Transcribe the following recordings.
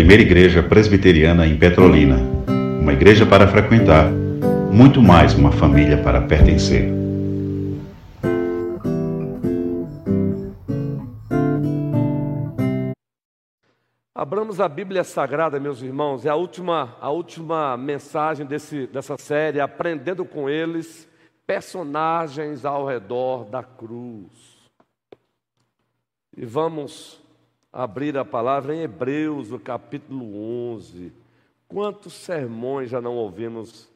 primeira igreja presbiteriana em Petrolina. Uma igreja para frequentar, muito mais uma família para pertencer. Abramos a Bíblia Sagrada, meus irmãos, é a última, a última mensagem desse, dessa série, aprendendo com eles personagens ao redor da cruz. E vamos abrir a palavra em Hebreus, no capítulo 11. Quantos sermões já não ouvimos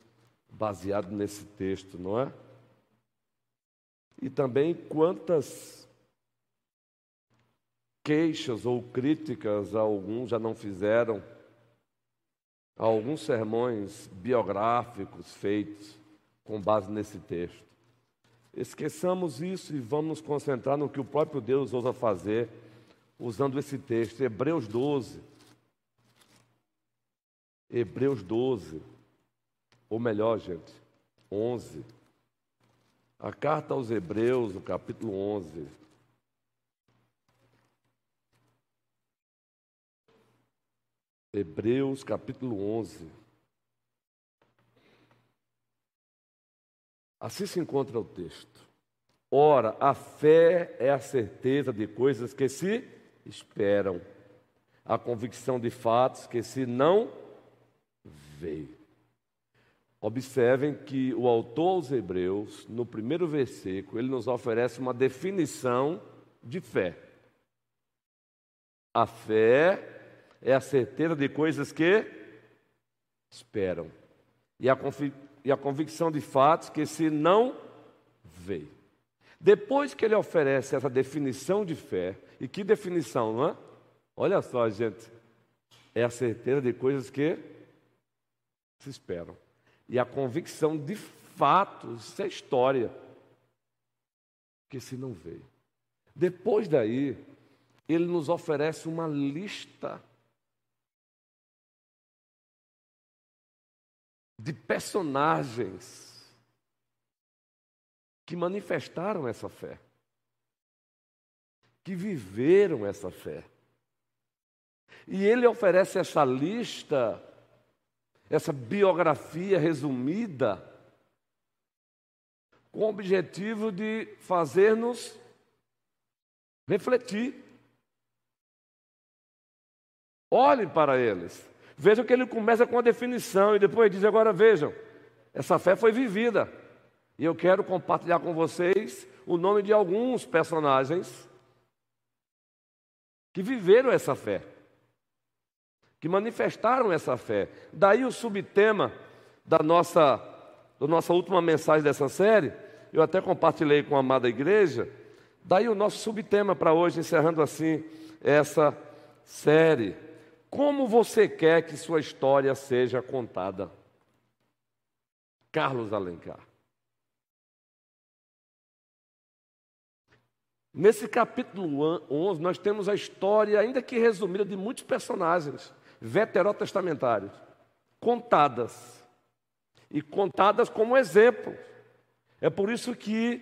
baseado nesse texto, não é? E também quantas queixas ou críticas, alguns já não fizeram, alguns sermões biográficos feitos com base nesse texto. Esqueçamos isso e vamos nos concentrar no que o próprio Deus ousa fazer usando esse texto, Hebreus 12. Hebreus 12, ou melhor, gente, 11. A carta aos Hebreus, no capítulo 11. Hebreus capítulo 11. Assim se encontra o texto. Ora, a fé é a certeza de coisas que se esperam, a convicção de fatos que se não vê. Observem que o autor aos Hebreus, no primeiro versículo, ele nos oferece uma definição de fé. A fé é a certeza de coisas que esperam. E a, e a convicção de fatos que se não vê. Depois que ele oferece essa definição de fé, e que definição, não é? Olha só, gente. É a certeza de coisas que se esperam. E a convicção de fatos, isso é história, que se não vê. Depois daí, ele nos oferece uma lista de personagens que manifestaram essa fé, que viveram essa fé. E ele oferece essa lista, essa biografia resumida, com o objetivo de fazer-nos refletir. Olhe para eles. Vejam que ele começa com a definição e depois diz: agora vejam, essa fé foi vivida. E eu quero compartilhar com vocês o nome de alguns personagens que viveram essa fé, que manifestaram essa fé. Daí o subtema da nossa, da nossa última mensagem dessa série, eu até compartilhei com a amada igreja. Daí o nosso subtema para hoje, encerrando assim essa série. Como você quer que sua história seja contada? Carlos Alencar. Nesse capítulo 11, nós temos a história, ainda que resumida, de muitos personagens veterotestamentários, contadas. E contadas como exemplo. É por isso que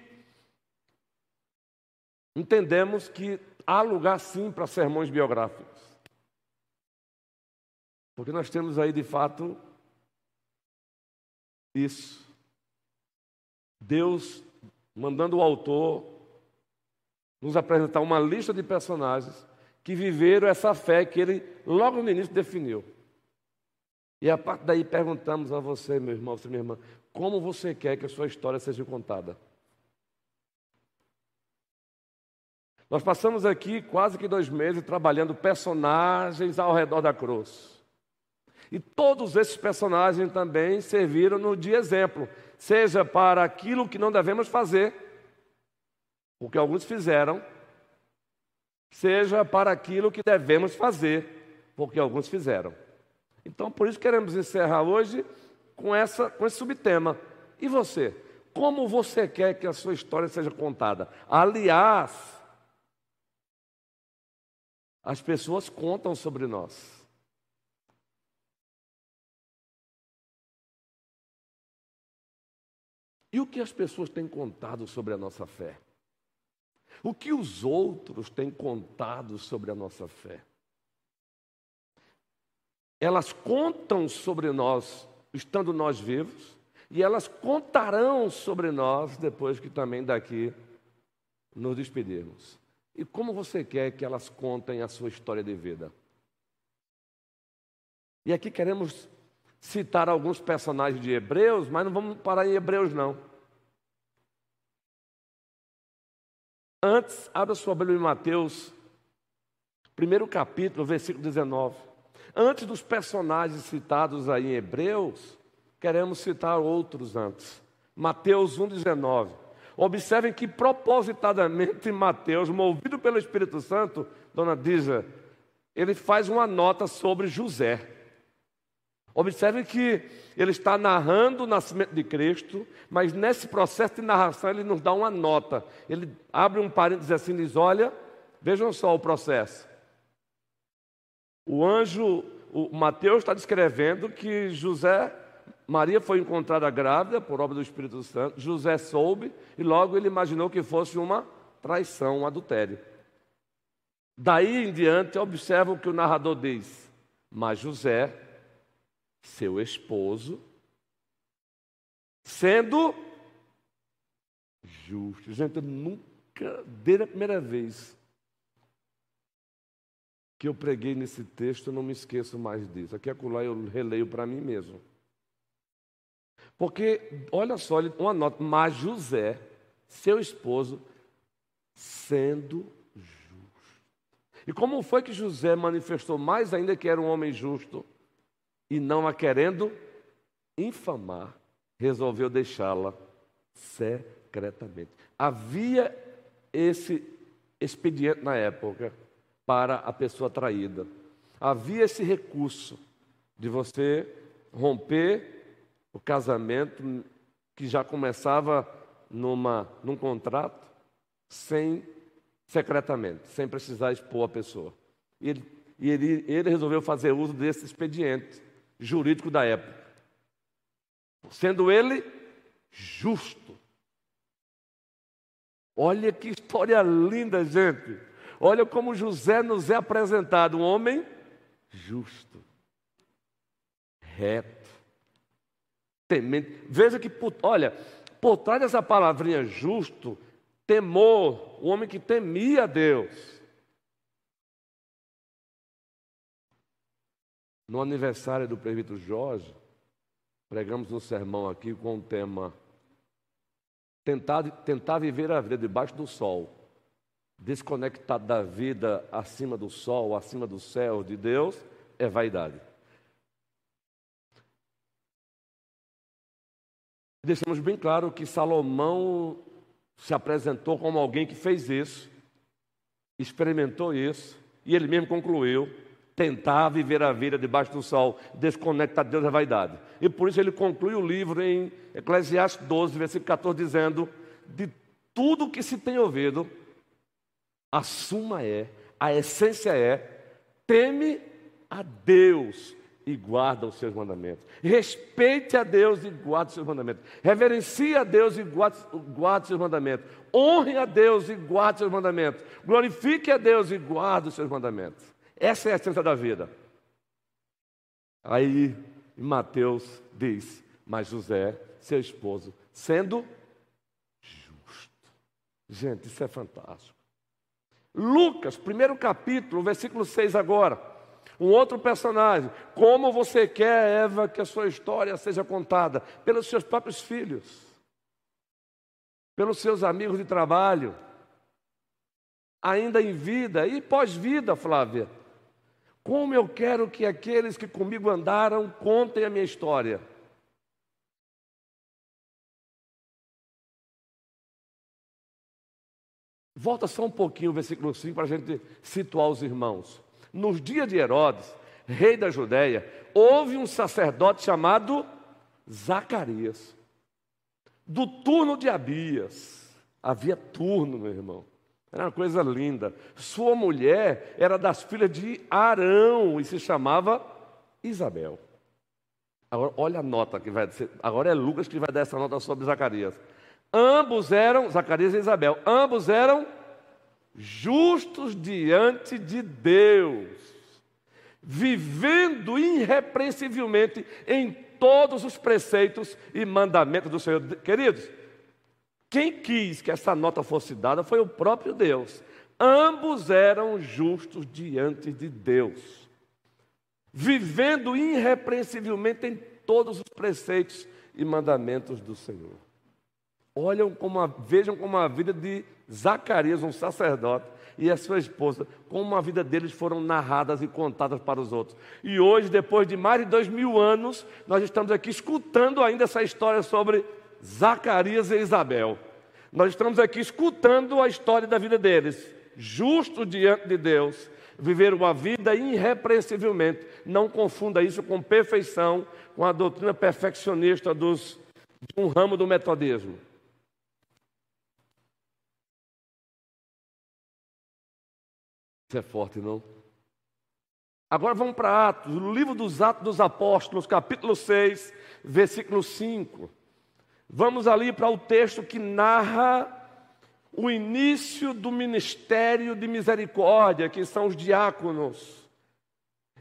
entendemos que há lugar sim para sermões biográficos. Porque nós temos aí de fato isso. Deus mandando o autor nos apresentar uma lista de personagens que viveram essa fé que ele logo no início definiu. E a partir daí perguntamos a você, meu irmão, você, minha irmã, como você quer que a sua história seja contada? Nós passamos aqui quase que dois meses trabalhando personagens ao redor da cruz. E todos esses personagens também serviram-nos de exemplo, seja para aquilo que não devemos fazer, o que alguns fizeram, seja para aquilo que devemos fazer, porque alguns fizeram. Então, por isso queremos encerrar hoje com, essa, com esse subtema. E você? Como você quer que a sua história seja contada? Aliás, as pessoas contam sobre nós. E o que as pessoas têm contado sobre a nossa fé? O que os outros têm contado sobre a nossa fé? elas contam sobre nós estando nós vivos, e elas contarão sobre nós depois que também daqui nos despedirmos. E como você quer que elas contem a sua história de vida? E aqui queremos citar alguns personagens de Hebreus, mas não vamos parar em Hebreus, não. Antes, abra sua Bíblia em Mateus, primeiro capítulo, versículo 19. Antes dos personagens citados aí em Hebreus, queremos citar outros antes. Mateus 1,19. Observem que propositadamente Mateus, movido pelo Espírito Santo, dona Dija, ele faz uma nota sobre José. Observe que ele está narrando o nascimento de Cristo, mas nesse processo de narração ele nos dá uma nota. Ele abre um parênteses assim e diz: Olha, vejam só o processo. O anjo, o Mateus está descrevendo que José, Maria foi encontrada grávida por obra do Espírito Santo. José soube e logo ele imaginou que fosse uma traição, um adultério. Daí em diante, observa o que o narrador diz. Mas José seu esposo, sendo justo. Gente, eu nunca, desde a primeira vez que eu preguei nesse texto, eu não me esqueço mais disso. Aqui acolá eu releio para mim mesmo. Porque, olha só, uma nota, mas José, seu esposo, sendo justo. E como foi que José manifestou mais ainda que era um homem justo? E não a querendo infamar, resolveu deixá-la secretamente. Havia esse expediente na época para a pessoa traída. Havia esse recurso de você romper o casamento que já começava numa, num contrato sem secretamente, sem precisar expor a pessoa. E ele, ele, ele resolveu fazer uso desse expediente jurídico da época. Sendo ele justo. Olha que história linda, gente. Olha como José nos é apresentado, um homem justo, reto, temente. Veja que, olha, por trás dessa palavrinha justo, temor, o homem que temia Deus. No aniversário do presbítero Jorge, pregamos um sermão aqui com o tema tentar, tentar viver a vida debaixo do sol, desconectado da vida acima do sol, acima do céu de Deus, é vaidade. Deixamos bem claro que Salomão se apresentou como alguém que fez isso, experimentou isso, e ele mesmo concluiu tentar viver a vida debaixo do sol, desconecta Deus da vaidade. E por isso ele conclui o livro em Eclesiastes 12, versículo 14, dizendo: De tudo que se tem ouvido, a suma é, a essência é, teme a Deus e guarda os seus mandamentos. Respeite a Deus e guarde os seus mandamentos. Reverencie a Deus e guarde, guarde os seus mandamentos. Honre a Deus e guarde os seus mandamentos. Glorifique a Deus e guarde os seus mandamentos. Essa é a essência da vida. Aí Mateus diz: Mas José, seu esposo, sendo justo. Gente, isso é fantástico. Lucas, primeiro capítulo, versículo 6 agora. Um outro personagem. Como você quer, Eva, que a sua história seja contada? Pelos seus próprios filhos, pelos seus amigos de trabalho, ainda em vida e pós-vida, Flávia. Como eu quero que aqueles que comigo andaram contem a minha história. Volta só um pouquinho o versículo 5 para a gente situar os irmãos. Nos dias de Herodes, rei da Judéia, houve um sacerdote chamado Zacarias, do turno de Abias. Havia turno, meu irmão. Era uma coisa linda. Sua mulher era das filhas de Arão e se chamava Isabel. Agora, olha a nota que vai ser. Agora é Lucas que vai dar essa nota sobre Zacarias. Ambos eram, Zacarias e Isabel, ambos eram justos diante de Deus. vivendo irrepreensivelmente em todos os preceitos e mandamentos do Senhor. Queridos, quem quis que essa nota fosse dada foi o próprio Deus. Ambos eram justos diante de Deus, vivendo irrepreensivelmente em todos os preceitos e mandamentos do Senhor. Olham como a, vejam como a vida de Zacarias, um sacerdote, e a sua esposa, como a vida deles foram narradas e contadas para os outros. E hoje, depois de mais de dois mil anos, nós estamos aqui escutando ainda essa história sobre Zacarias e Isabel. Nós estamos aqui escutando a história da vida deles, justo diante de Deus, viver uma vida irrepreensivelmente. Não confunda isso com perfeição, com a doutrina perfeccionista dos, de um ramo do metodismo. Isso é forte, não? Agora vamos para Atos, o livro dos Atos dos Apóstolos, capítulo 6, versículo 5. Vamos ali para o texto que narra o início do ministério de misericórdia, que são os diáconos.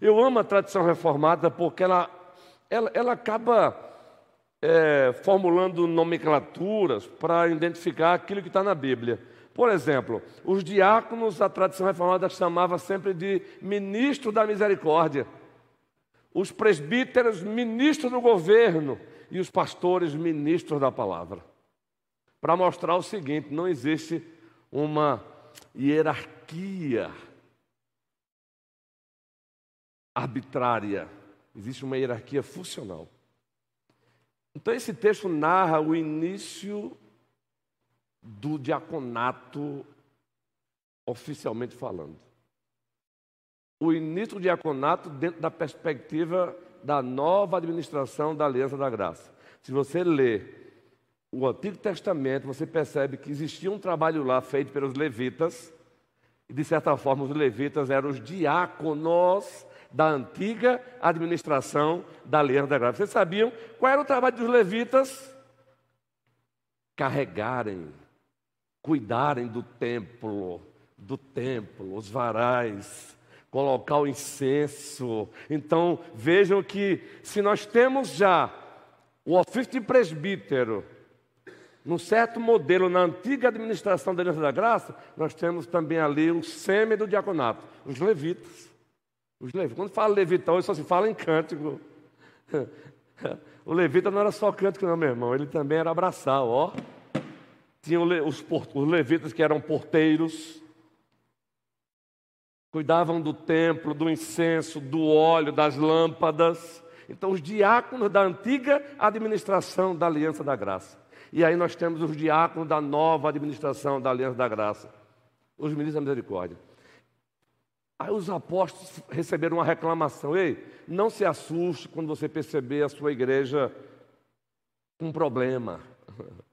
Eu amo a tradição reformada porque ela, ela, ela acaba é, formulando nomenclaturas para identificar aquilo que está na Bíblia. Por exemplo, os diáconos, a tradição reformada chamava sempre de ministro da misericórdia. Os presbíteros, ministros do governo. E os pastores, ministros da palavra. Para mostrar o seguinte: não existe uma hierarquia arbitrária, existe uma hierarquia funcional. Então, esse texto narra o início do diaconato oficialmente falando. O início do diaconato dentro da perspectiva da nova administração da Aliança da Graça. Se você lê o Antigo Testamento, você percebe que existia um trabalho lá feito pelos levitas, e de certa forma os levitas eram os diáconos da antiga administração da Aliança da Graça. Vocês sabiam qual era o trabalho dos levitas? Carregarem cuidarem do templo, do templo, os varais, colocar o incenso. Então, vejam que se nós temos já o ofício de presbítero, num certo modelo na antiga administração da Aliança da Graça, nós temos também ali o sêmen do diaconato, os levitas. Os levitas. Quando fala levita hoje só se fala em cântico. O levita não era só cântico, não, meu irmão, ele também era abraçal, ó. Tinham os, os levitas que eram porteiros, cuidavam do templo, do incenso, do óleo, das lâmpadas. Então, os diáconos da antiga administração da Aliança da Graça. E aí nós temos os diáconos da nova administração da Aliança da Graça, os ministros da misericórdia. Aí os apóstolos receberam uma reclamação: ei, não se assuste quando você perceber a sua igreja com problema.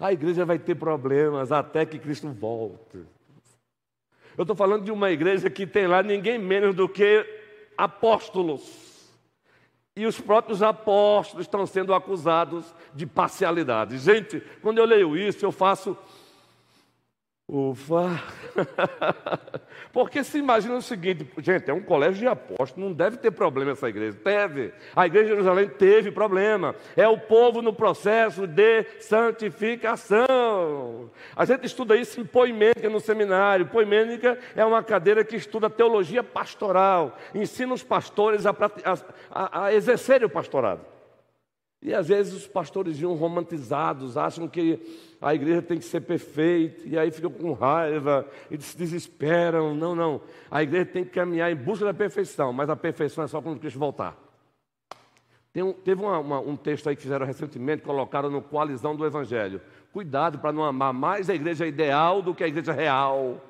A igreja vai ter problemas até que Cristo volte. Eu estou falando de uma igreja que tem lá ninguém menos do que apóstolos. E os próprios apóstolos estão sendo acusados de parcialidade. Gente, quando eu leio isso, eu faço Ufa! Porque se imagina o seguinte, gente, é um colégio de apóstolos, não deve ter problema essa igreja. Teve. A igreja de Jerusalém teve problema. É o povo no processo de santificação. A gente estuda isso em poimênica no seminário. Poimênica é uma cadeira que estuda teologia pastoral, ensina os pastores a, a, a exercerem o pastorado. E às vezes os pastores iam romantizados, acham que a igreja tem que ser perfeita, e aí ficam com raiva e se desesperam. Não, não. A igreja tem que caminhar em busca da perfeição, mas a perfeição é só quando Cristo voltar. Um, teve uma, uma, um texto aí que fizeram recentemente, colocaram no Coalizão do Evangelho. Cuidado para não amar mais a igreja ideal do que a igreja real.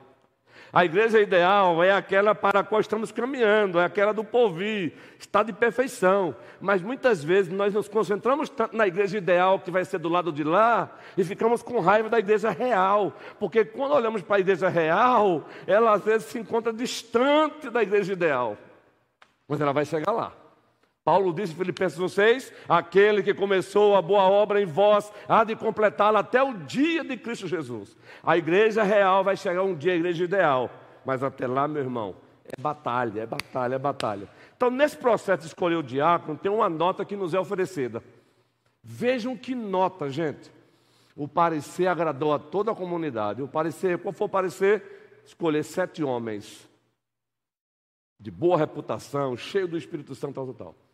A igreja ideal é aquela para a qual estamos caminhando, é aquela do povir, está de perfeição. Mas muitas vezes nós nos concentramos tanto na igreja ideal, que vai ser do lado de lá, e ficamos com raiva da igreja real. Porque quando olhamos para a igreja real, ela às vezes se encontra distante da igreja ideal. Mas ela vai chegar lá. Paulo disse em Filipenses 6: aquele que começou a boa obra em vós há de completá-la até o dia de Cristo Jesus. A igreja real vai chegar um dia, a igreja ideal, mas até lá, meu irmão, É batalha, é batalha, é batalha. Então, nesse processo de escolher o diácono, tem uma nota que nos é oferecida. Vejam que nota, gente. O parecer agradou a toda a comunidade. O parecer, qual foi o parecer? Escolher sete homens de boa reputação, cheio do Espírito Santo, tal, tal, tal.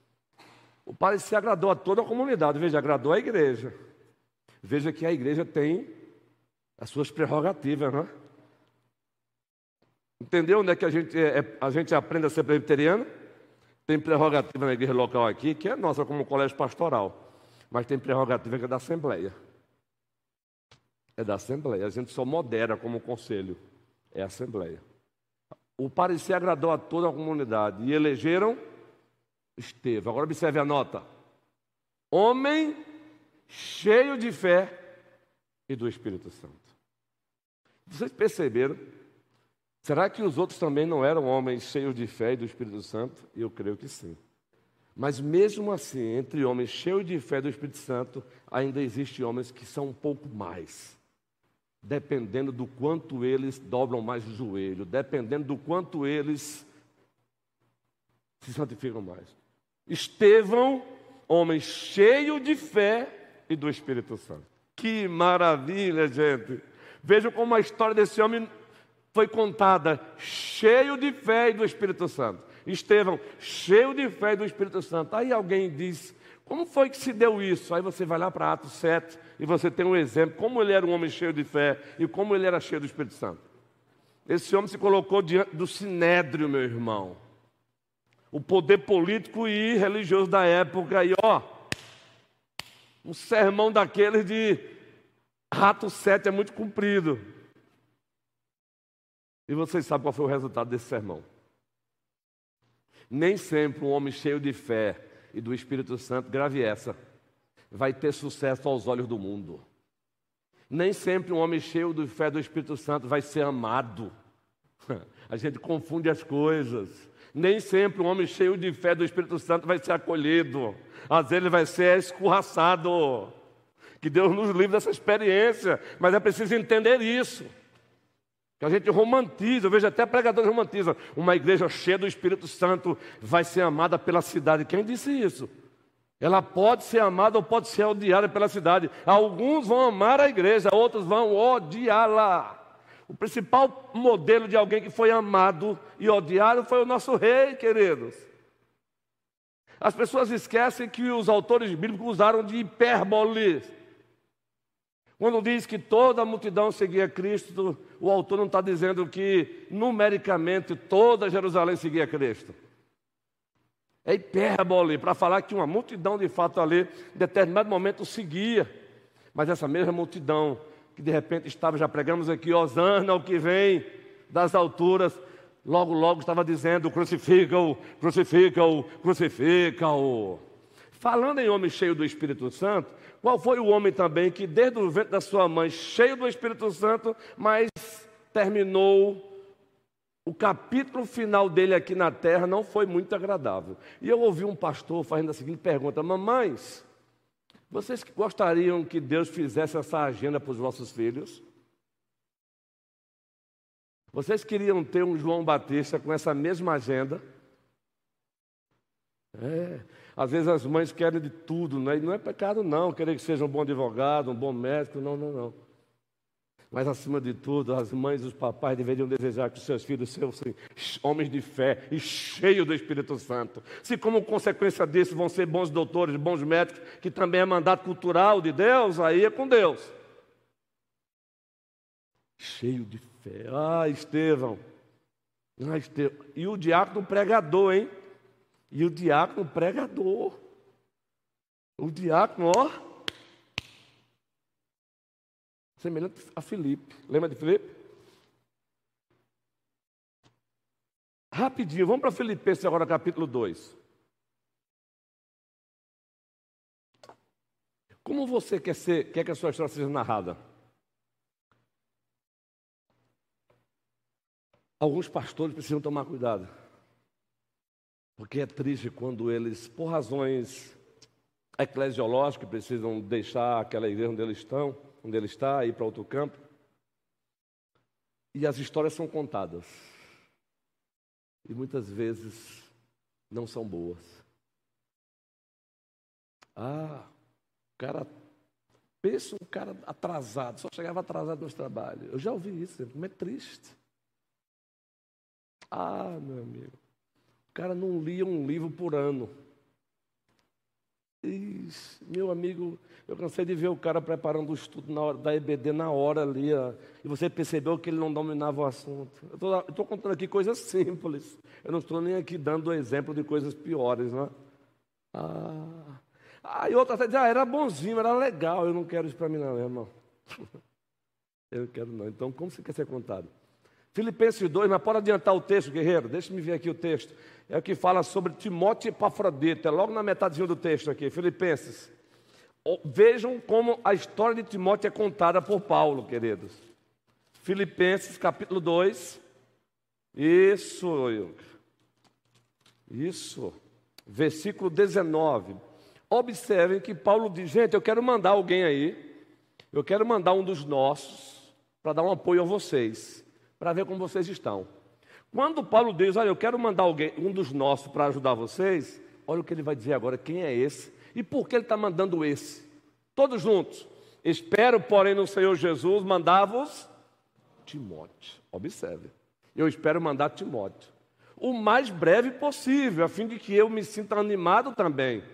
O parecer agradou a toda a comunidade. Veja, agradou a igreja. Veja que a igreja tem as suas prerrogativas, não é? Entendeu onde é que a gente, é, a gente aprende a ser presbiteriano? Tem prerrogativa na igreja local aqui, que é nossa como colégio pastoral. Mas tem prerrogativa que é da Assembleia. É da Assembleia. A gente só modera como conselho. É a Assembleia. O parecer agradou a toda a comunidade. E elegeram Estevão. Agora observe a nota. Homem cheio de fé e do Espírito Santo. Vocês perceberam Será que os outros também não eram homens cheios de fé e do Espírito Santo? Eu creio que sim. Mas mesmo assim, entre homens cheios de fé do Espírito Santo, ainda existem homens que são um pouco mais. Dependendo do quanto eles dobram mais o joelho, dependendo do quanto eles se santificam mais. Estevão, homem cheio de fé e do Espírito Santo. Que maravilha, gente! Vejam como a história desse homem foi contada cheio de fé e do Espírito Santo. Estevão, cheio de fé e do Espírito Santo. Aí alguém diz: como foi que se deu isso? Aí você vai lá para Atos 7 e você tem um exemplo, como ele era um homem cheio de fé e como ele era cheio do Espírito Santo. Esse homem se colocou diante do sinédrio, meu irmão. O poder político e religioso da época. E ó, um sermão daqueles de Atos 7 é muito comprido. E vocês sabem qual foi o resultado desse sermão. Nem sempre um homem cheio de fé e do Espírito Santo, grave essa, vai ter sucesso aos olhos do mundo. Nem sempre um homem cheio de fé do Espírito Santo vai ser amado. A gente confunde as coisas. Nem sempre um homem cheio de fé do Espírito Santo vai ser acolhido. Às vezes ele vai ser escorraçado. Que Deus nos livre dessa experiência, mas é preciso entender isso. Que a gente romantiza, eu vejo até pregadores romantizam. Uma igreja cheia do Espírito Santo vai ser amada pela cidade. Quem disse isso? Ela pode ser amada ou pode ser odiada pela cidade. Alguns vão amar a igreja, outros vão odiá-la. O principal modelo de alguém que foi amado e odiado foi o nosso rei, queridos. As pessoas esquecem que os autores bíblicos usaram de hipérbole. Quando diz que toda a multidão seguia Cristo, o autor não está dizendo que numericamente toda Jerusalém seguia Cristo. É hipérbole para falar que uma multidão de fato ali, em determinado momento, seguia. Mas essa mesma multidão que de repente estava, já pregamos aqui, Osana, o que vem das alturas, logo, logo estava dizendo: crucifica-o, crucifica-o, crucifica-o. Falando em homem cheio do Espírito Santo, qual foi o homem também que, desde o ventre da sua mãe, cheio do Espírito Santo, mas terminou o capítulo final dele aqui na terra não foi muito agradável. E eu ouvi um pastor fazendo a seguinte pergunta: Mamães, vocês gostariam que Deus fizesse essa agenda para os vossos filhos? Vocês queriam ter um João Batista com essa mesma agenda? É, às vezes as mães querem de tudo, né? e não é pecado não, querer que seja um bom advogado, um bom médico, não, não, não. Mas acima de tudo, as mães e os papais deveriam desejar que os seus filhos sejam homens de fé e cheios do Espírito Santo. Se como consequência disso vão ser bons doutores, bons médicos, que também é mandato cultural de Deus, aí é com Deus. Cheio de fé. Ah, Estevão. Ah, Estevão. E o diácono pregador, hein? E o diácono pregador. O diácono, ó. Semelhante a Filipe. Lembra de Filipe? Rapidinho, vamos para Filipenses agora, capítulo 2. Como você quer, ser, quer que a sua história seja narrada? Alguns pastores precisam tomar cuidado. Porque é triste quando eles, por razões eclesiológicas, precisam deixar aquela igreja onde eles estão, onde ele está, ir para outro campo. E as histórias são contadas. e muitas vezes não são boas. Ah, o cara, pensa um cara atrasado, só chegava atrasado nos trabalhos. Eu já ouvi isso, como é triste. Ah, meu amigo, o cara não lia um livro por ano. Meu amigo, eu cansei de ver o cara preparando o estudo na hora, da EBD na hora ali, ó, e você percebeu que ele não dominava o assunto. Eu estou contando aqui coisas simples. Eu não estou nem aqui dando exemplo de coisas piores, não é? Ah, ah e outra diz, ah, era bonzinho, era legal. Eu não quero isso para mim, não, irmão. Eu não quero, não. Então, como você quer ser contado? Filipenses 2, mas pode adiantar o texto, guerreiro? Deixa-me ver aqui o texto. É o que fala sobre Timóteo e Epafrodito. É logo na metadinha do texto aqui, Filipenses. Vejam como a história de Timóteo é contada por Paulo, queridos. Filipenses capítulo 2. Isso, isso. Versículo 19. Observem que Paulo diz: gente, eu quero mandar alguém aí. Eu quero mandar um dos nossos para dar um apoio a vocês para ver como vocês estão. Quando Paulo diz, olha, eu quero mandar alguém, um dos nossos para ajudar vocês, olha o que ele vai dizer agora, quem é esse? E por que ele está mandando esse? Todos juntos. Espero, porém, no Senhor Jesus, mandar-vos Timóteo. Observe. Eu espero mandar Timóteo. O mais breve possível, a fim de que eu me sinta animado também,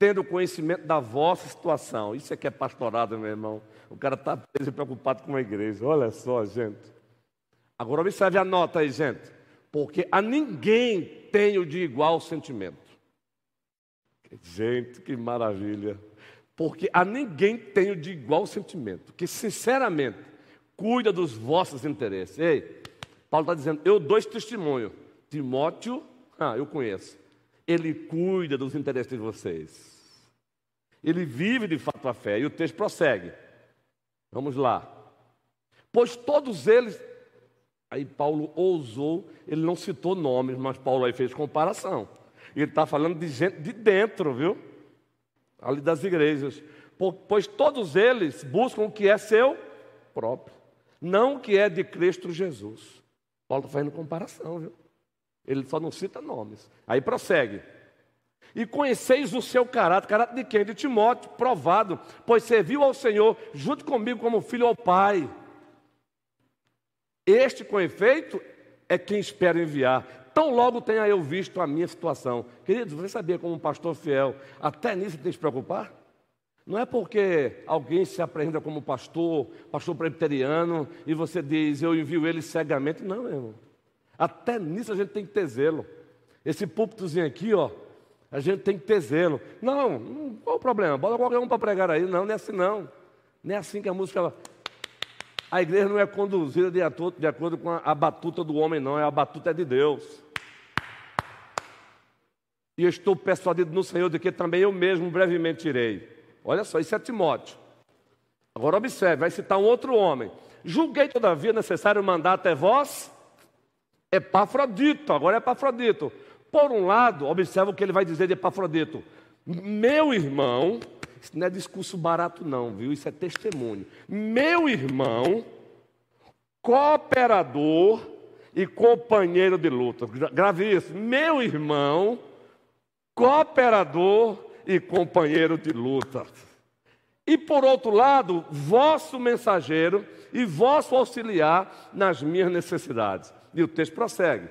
tendo conhecimento da vossa situação. Isso é que é pastorado, meu irmão. O cara está preocupado com a igreja. Olha só, gente. Agora observe a nota aí, gente. Porque a ninguém tenho de igual sentimento. Gente, que maravilha. Porque a ninguém tenho de igual sentimento. Que, sinceramente, cuida dos vossos interesses. Ei, Paulo está dizendo, eu dou esse testemunho. Timóteo, ah, eu conheço. Ele cuida dos interesses de vocês. Ele vive de fato a fé. E o texto prossegue. Vamos lá. Pois todos eles Aí Paulo ousou, ele não citou nomes, mas Paulo aí fez comparação. Ele está falando de gente de dentro, viu? Ali das igrejas. Pois todos eles buscam o que é seu próprio, não o que é de Cristo Jesus. Paulo está fazendo comparação, viu? Ele só não cita nomes. Aí prossegue. E conheceis o seu caráter, caráter de quem? De Timóteo, provado, pois serviu ao Senhor junto comigo como filho ao Pai. Este, com efeito, é quem espero enviar. Tão logo tenha eu visto a minha situação. Queridos, você sabia, como um pastor fiel, até nisso tem que se preocupar? Não é porque alguém se apresenta como pastor, pastor presbiteriano, e você diz, eu envio ele cegamente. Não, meu irmão. Até nisso a gente tem que ter zelo. Esse púlpitozinho aqui, ó, a gente tem que ter zelo. Não, qual o problema? Bota qualquer um para pregar aí. Não, não é assim não. Não é assim que a música a igreja não é conduzida de acordo, de acordo com a, batuta do homem, não, é a batuta é de Deus. E eu estou persuadido no Senhor de que também eu mesmo brevemente irei. Olha só, isso é Timóteo. Agora observe, vai citar um outro homem. Julguei, todavia, necessário mandar até vós Epafrodito. Agora é Epafrodito. Por um lado, observe o que ele vai dizer de Epafrodito. Meu irmão, isso não é discurso barato, não, viu? Isso é testemunho. Meu irmão, cooperador e companheiro de luta. Grave isso. Meu irmão, cooperador e companheiro de luta. E por outro lado, vosso mensageiro e vosso auxiliar nas minhas necessidades. E o texto prossegue.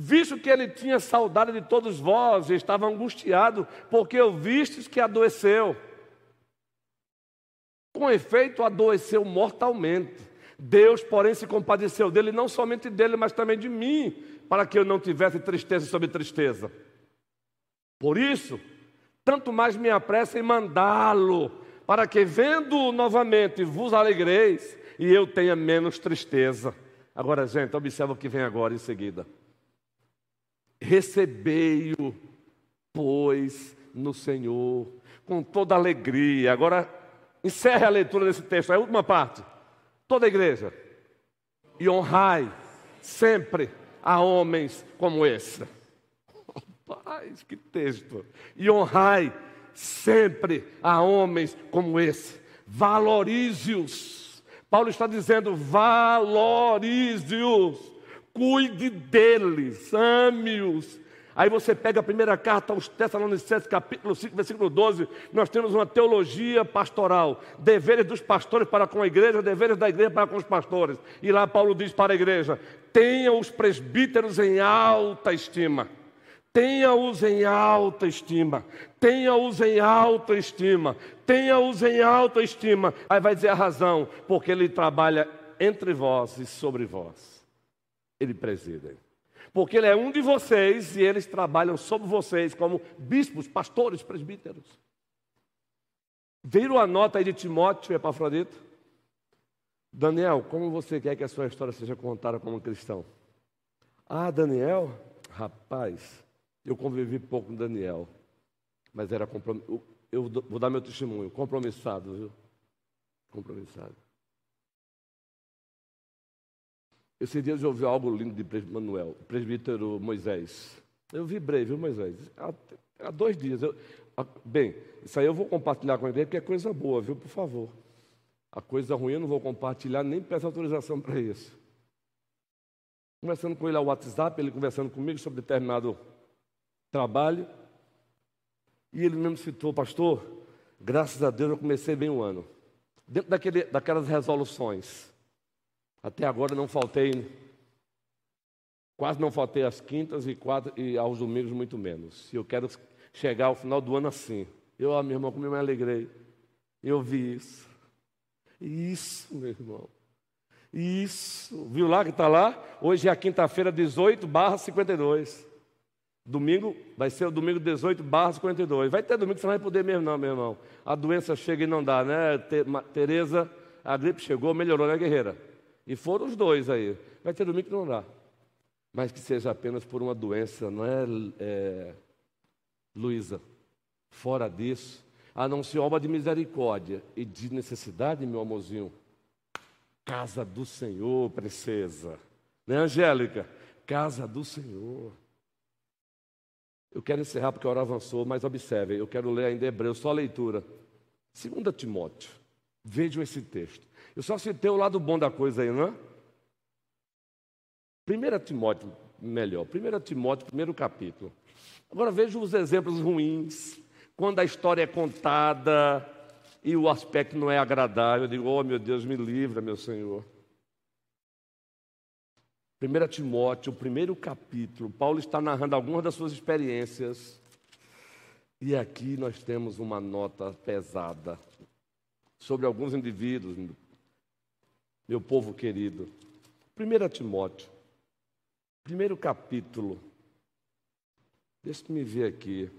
Visto que ele tinha saudade de todos vós e estava angustiado, porque o vistes que adoeceu. Com efeito, adoeceu mortalmente. Deus, porém, se compadeceu dele, não somente dele, mas também de mim, para que eu não tivesse tristeza sobre tristeza. Por isso, tanto mais me apressa em mandá-lo, para que, vendo-o novamente, vos alegreis e eu tenha menos tristeza. Agora, gente, observa o que vem agora em seguida. Recebei-o, pois, no Senhor, com toda alegria. Agora, encerre a leitura desse texto, é a última parte. Toda a igreja. E honrai sempre a homens como esse. Paz, que texto. E honrai sempre a homens como esse. Valorize-os. Paulo está dizendo: valorize-os cuide deles, ame-os. Aí você pega a primeira carta aos Tessalonicenses, capítulo 5, versículo 12, nós temos uma teologia pastoral, deveres dos pastores para com a igreja, deveres da igreja para com os pastores. E lá Paulo diz para a igreja: tenha os presbíteros em alta estima. Tenha-os em alta estima, tenha-os em alta estima, tenha-os em alta estima. Aí vai dizer a razão, porque ele trabalha entre vós e sobre vós. Ele preside. Porque ele é um de vocês e eles trabalham sobre vocês como bispos, pastores, presbíteros. Viram a nota aí de Timóteo e Epafrodito? Daniel, como você quer que a sua história seja contada como cristão? Ah, Daniel? Rapaz, eu convivi pouco com Daniel, mas era compromissado. Eu vou dar meu testemunho, compromissado, viu? Compromissado. Esses dias eu ouvi algo lindo de Manuel, presbítero Moisés. Eu vibrei, viu, Moisés? Há, há dois dias. Eu, bem, isso aí eu vou compartilhar com a igreja, porque é coisa boa, viu, por favor. A coisa ruim eu não vou compartilhar, nem peço autorização para isso. Conversando com ele ao WhatsApp, ele conversando comigo sobre determinado trabalho. E ele mesmo citou, pastor, graças a Deus eu comecei bem o ano. Dentro daquele, daquelas resoluções. Até agora não faltei, quase não faltei às quintas e, quatro, e aos domingos muito menos. E eu quero chegar ao final do ano assim. Eu, ah, meu irmão, como eu me alegrei. Eu vi isso. Isso, meu irmão. Isso. Viu lá que está lá? Hoje é a quinta-feira, 18 barra 52. Domingo vai ser o domingo 18 barra 52. Vai ter domingo que você não vai poder mesmo, não, meu irmão. A doença chega e não dá, né? Tereza, a gripe chegou, melhorou, né, guerreira? E foram os dois aí. Vai ter domingo que não dá. Mas que seja apenas por uma doença, não é, é Luísa? Fora disso, a não ser obra de misericórdia e de necessidade, meu amorzinho. Casa do Senhor, princesa. Né, Angélica? Casa do Senhor. Eu quero encerrar porque a hora avançou, mas observe, eu quero ler ainda Hebreu, só a leitura. 2 Timóteo. Vejam esse texto. Eu só citei o lado bom da coisa aí, não é? 1 Timóteo, melhor. 1 Timóteo, primeiro capítulo. Agora vejam os exemplos ruins. Quando a história é contada e o aspecto não é agradável, eu digo, oh meu Deus, me livra, meu Senhor. 1 Timóteo, primeiro capítulo, Paulo está narrando algumas das suas experiências. E aqui nós temos uma nota pesada sobre alguns indivíduos, meu povo querido. 1 Timóteo, primeiro capítulo. Deixa-me ver aqui.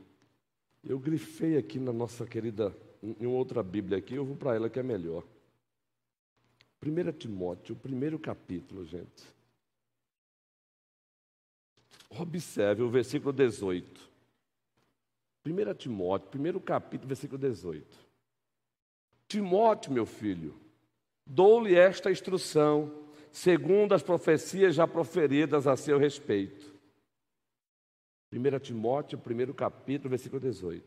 Eu grifei aqui na nossa querida, em outra Bíblia aqui, eu vou para ela que é melhor. 1 Timóteo, primeiro capítulo, gente. Observe o versículo 18. 1 Timóteo, primeiro capítulo, versículo 18. Timóteo, meu filho, dou-lhe esta instrução, segundo as profecias já proferidas a seu respeito. 1 Timóteo, primeiro capítulo, versículo 18.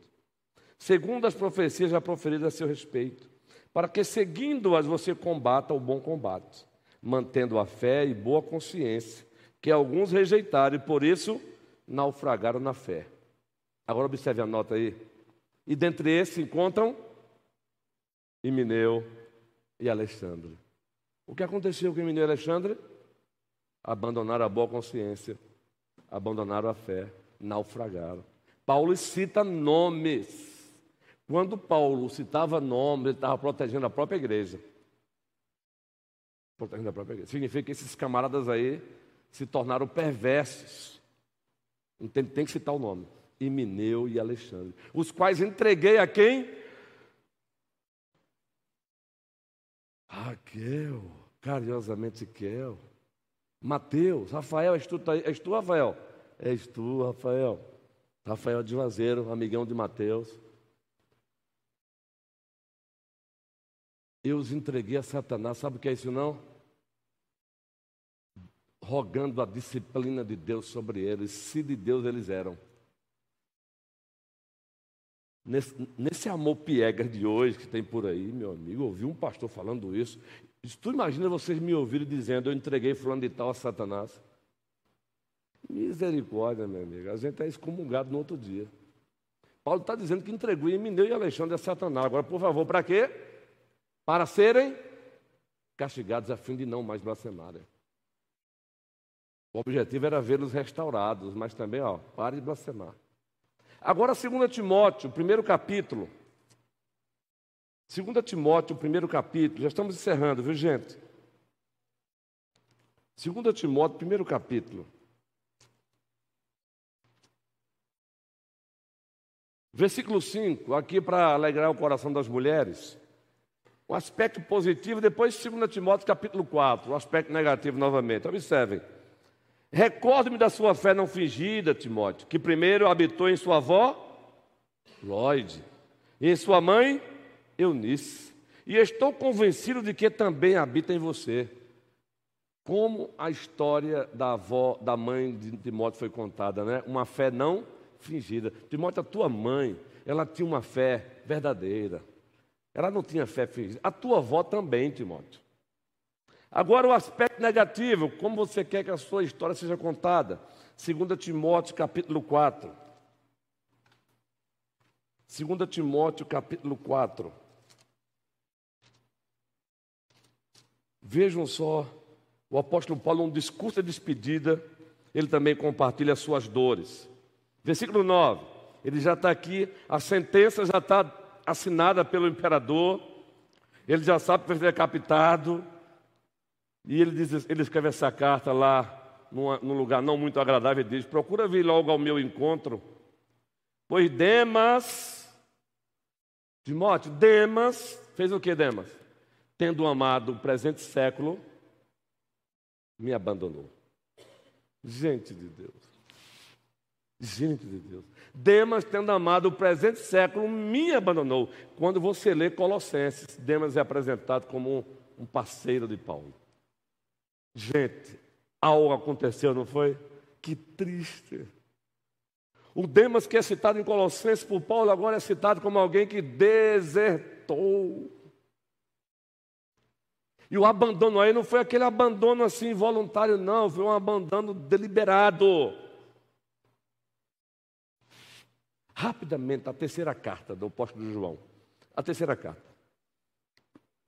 Segundo as profecias já proferidas a seu respeito, para que seguindo-as você combata o bom combate, mantendo a fé e boa consciência, que alguns rejeitaram e por isso naufragaram na fé. Agora observe a nota aí. E dentre esses se encontram Imineu e Alexandre. O que aconteceu com Imineu e Alexandre? Abandonaram a boa consciência, abandonaram a fé, naufragaram. Paulo cita nomes. Quando Paulo citava nomes, ele estava protegendo a própria igreja. Protegendo a própria igreja. Significa que esses camaradas aí se tornaram perversos. Tem, tem que citar o nome. Imineu e Alexandre. Os quais entreguei a quem? Raquel, carinhosamente Kel. Mateus, Rafael, és tu, tá és tu, Rafael? És tu, Rafael. Rafael de Juazeiro, amigão de Mateus. Eu os entreguei a Satanás, sabe o que é isso não? Rogando a disciplina de Deus sobre eles, se de Deus eles eram. Nesse, nesse amor piegas de hoje que tem por aí, meu amigo, ouvi um pastor falando isso. Tu imagina vocês me ouvirem dizendo, eu entreguei fulano de tal a Satanás. Misericórdia, meu amigo. A gente é excomungado no outro dia. Paulo está dizendo que entregou Emineu e Alexandre a Satanás. Agora, por favor, para quê? Para serem castigados a fim de não mais blasfemarem. O objetivo era vê-los restaurados, mas também, ó, pare de blasfemar. Agora, 2 Timóteo, primeiro capítulo. 2 Timóteo, primeiro capítulo. Já estamos encerrando, viu, gente? 2 Timóteo, primeiro capítulo. Versículo 5, aqui para alegrar o coração das mulheres. O aspecto positivo, depois 2 Timóteo capítulo 4, o aspecto negativo novamente. Observem. Recorde-me da sua fé não fingida, Timóteo, que primeiro habitou em sua avó, Lloyd, e em sua mãe, Eunice. E estou convencido de que também habita em você. Como a história da avó, da mãe de Timóteo foi contada, né? Uma fé não fingida. Timóteo, a tua mãe, ela tinha uma fé verdadeira. Ela não tinha fé fingida. A tua avó também, Timóteo. Agora o aspecto negativo, como você quer que a sua história seja contada? 2 Timóteo capítulo 4. 2 Timóteo capítulo 4. Vejam só, o apóstolo Paulo, um discurso de despedida, ele também compartilha as suas dores. Versículo 9, ele já está aqui, a sentença já está assinada pelo imperador, ele já sabe que vai ser decapitado, e ele, diz, ele escreve essa carta lá, num, num lugar não muito agradável, e diz: Procura vir logo ao meu encontro, pois Demas, Timóteo, Demas, fez o que Demas? Tendo amado o presente século, me abandonou. Gente de Deus. Gente de Deus. Demas, tendo amado o presente século, me abandonou. Quando você lê Colossenses, Demas é apresentado como um, um parceiro de Paulo. Gente, algo aconteceu, não foi? Que triste. O Demas, que é citado em Colossenses por Paulo, agora é citado como alguém que desertou. E o abandono aí não foi aquele abandono assim voluntário, não, foi um abandono deliberado. Rapidamente, a terceira carta do apóstolo João. A terceira carta.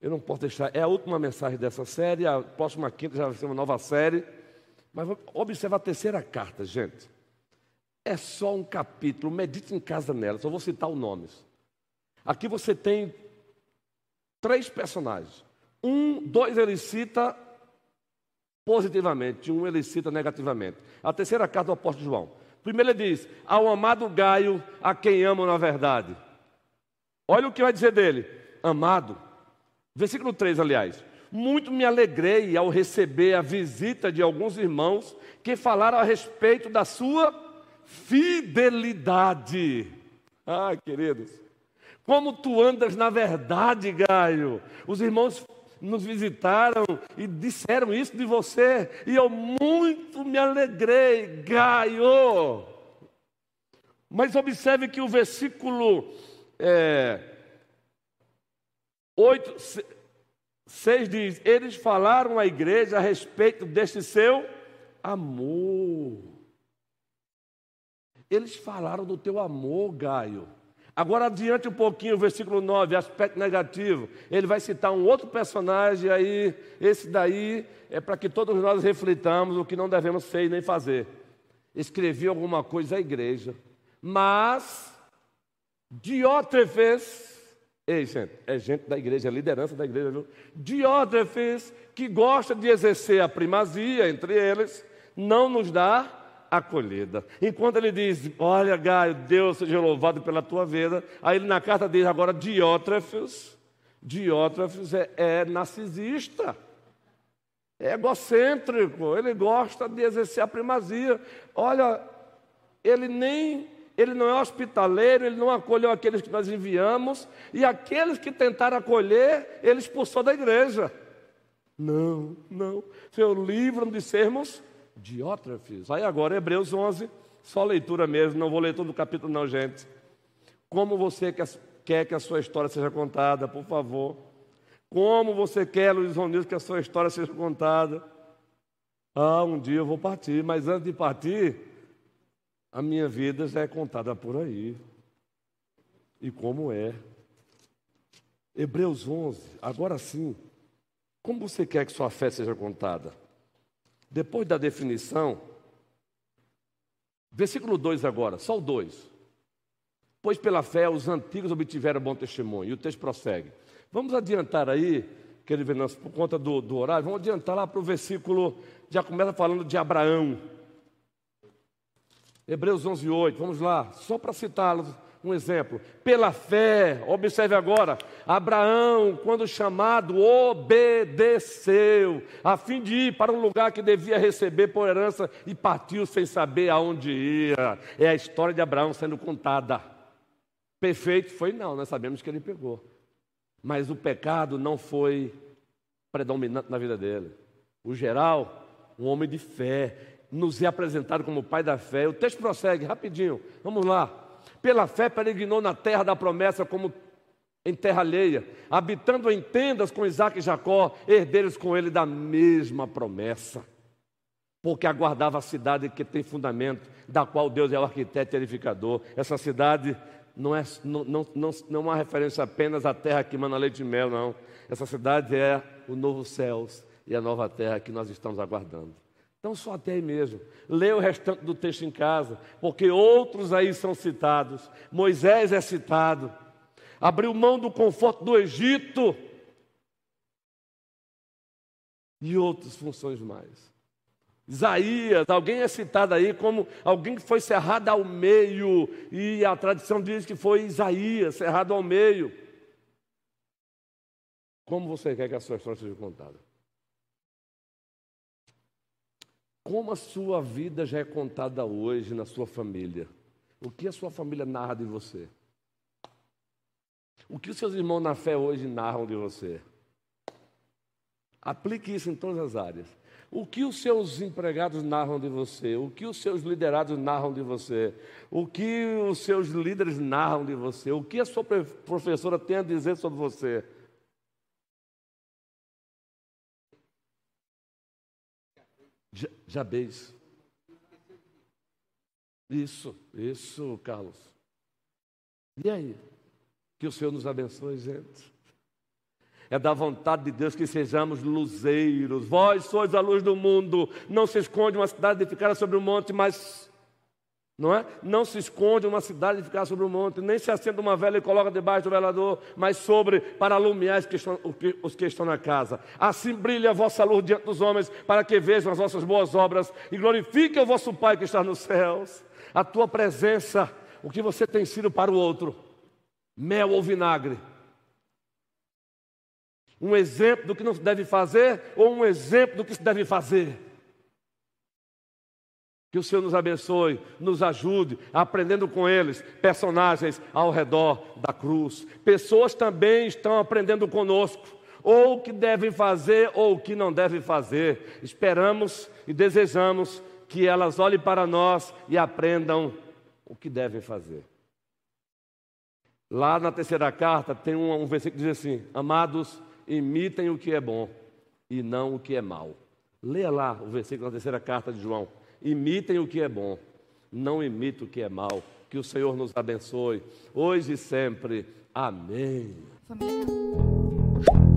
Eu não posso deixar, é a última mensagem dessa série, a próxima quinta já vai ser uma nova série. Mas observa a terceira carta, gente. É só um capítulo, medite em casa nela, só vou citar os nomes. Aqui você tem três personagens. Um, dois ele cita positivamente, um ele cita negativamente. A terceira carta do apóstolo João. Primeiro ele diz: Ao amado Gaio, a quem amo na verdade. Olha o que vai dizer dele: Amado, Versículo 3, aliás. Muito me alegrei ao receber a visita de alguns irmãos que falaram a respeito da sua fidelidade. Ah, queridos, como tu andas na verdade, Gaio. Os irmãos nos visitaram e disseram isso de você, e eu muito me alegrei, Gaio. Mas observe que o versículo é, 8, 6 diz: Eles falaram à igreja a respeito deste seu amor. Eles falaram do teu amor, Gaio. Agora, adiante um pouquinho, versículo 9, aspecto negativo. Ele vai citar um outro personagem aí. Esse daí é para que todos nós reflitamos o que não devemos ser nem fazer. Escrevi alguma coisa à igreja, mas Diótrefes Ei, gente, é gente da igreja, é liderança da igreja, viu? Diótrefes, que gosta de exercer a primazia entre eles, não nos dá acolhida. Enquanto ele diz, olha, Gaio, Deus seja louvado pela tua vida, aí ele na carta diz agora Diótrefes, Diótrefes é, é narcisista, é egocêntrico, ele gosta de exercer a primazia. Olha, ele nem ele não é hospitaleiro, ele não acolheu aqueles que nós enviamos, e aqueles que tentaram acolher, ele expulsou da igreja. Não, não. Seu livro de sermos diótrafes. Aí agora, Hebreus 11, só leitura mesmo, não vou ler todo o capítulo, não, gente. Como você quer que a sua história seja contada, por favor. Como você quer, Luiz Ronildo, que a sua história seja contada. Ah, um dia eu vou partir, mas antes de partir, a minha vida já é contada por aí. E como é? Hebreus 11, agora sim. Como você quer que sua fé seja contada? Depois da definição, versículo 2 agora, só o 2. Pois pela fé os antigos obtiveram bom testemunho. E o texto prossegue. Vamos adiantar aí, querido Venâncio, por conta do, do horário, vamos adiantar lá para o versículo, já começa falando de Abraão. Hebreus 11, 8, vamos lá, só para citá-los um exemplo. Pela fé, observe agora: Abraão, quando chamado, obedeceu, a fim de ir para um lugar que devia receber por herança e partiu sem saber aonde ia. É a história de Abraão sendo contada. Perfeito foi? Não, nós sabemos que ele pegou. Mas o pecado não foi predominante na vida dele. O geral, um homem de fé, nos é apresentado como pai da fé. O texto prossegue rapidinho. Vamos lá. Pela fé peregrinou na terra da promessa como em terra alheia, habitando em tendas com Isaac e Jacó, herdeiros com ele da mesma promessa. Porque aguardava a cidade que tem fundamento, da qual Deus é o arquiteto e edificador. Essa cidade não é, não, não, não, não é uma referência apenas à terra que manda leite e mel, não. Essa cidade é o novo céus e a nova terra que nós estamos aguardando. Então, só até aí mesmo. Lê o restante do texto em casa, porque outros aí são citados. Moisés é citado. Abriu mão do conforto do Egito. E outras funções mais. Isaías, alguém é citado aí como alguém que foi cerrado ao meio, e a tradição diz que foi Isaías, cerrado ao meio. Como você quer que a sua história seja contada? Como a sua vida já é contada hoje na sua família? O que a sua família narra de você? O que os seus irmãos na fé hoje narram de você? Aplique isso em todas as áreas. O que os seus empregados narram de você? O que os seus liderados narram de você? O que os seus líderes narram de você? O que a sua professora tem a dizer sobre você? Jabez. Isso, isso, Carlos. E aí? Que o Senhor nos abençoe, gente. É da vontade de Deus que sejamos luzeiros. Vós sois a luz do mundo. Não se esconde uma cidade de ficar sobre um monte, mas não é? Não se esconde uma cidade e ficar sobre o um monte, nem se acende uma vela e coloca debaixo do velador, mas sobre para alumiar os que, estão, os que estão na casa. Assim brilha a vossa luz diante dos homens, para que vejam as vossas boas obras e glorifiquem o vosso Pai que está nos céus. A tua presença, o que você tem sido para o outro, mel ou vinagre. Um exemplo do que não se deve fazer ou um exemplo do que se deve fazer. Que o Senhor nos abençoe, nos ajude, aprendendo com eles, personagens ao redor da cruz. Pessoas também estão aprendendo conosco, ou o que devem fazer ou o que não devem fazer. Esperamos e desejamos que elas olhem para nós e aprendam o que devem fazer. Lá na terceira carta tem um, um versículo que diz assim: Amados, imitem o que é bom e não o que é mal. Leia lá o versículo da terceira carta de João. Imitem o que é bom, não imitem o que é mal. Que o Senhor nos abençoe, hoje e sempre. Amém. Família.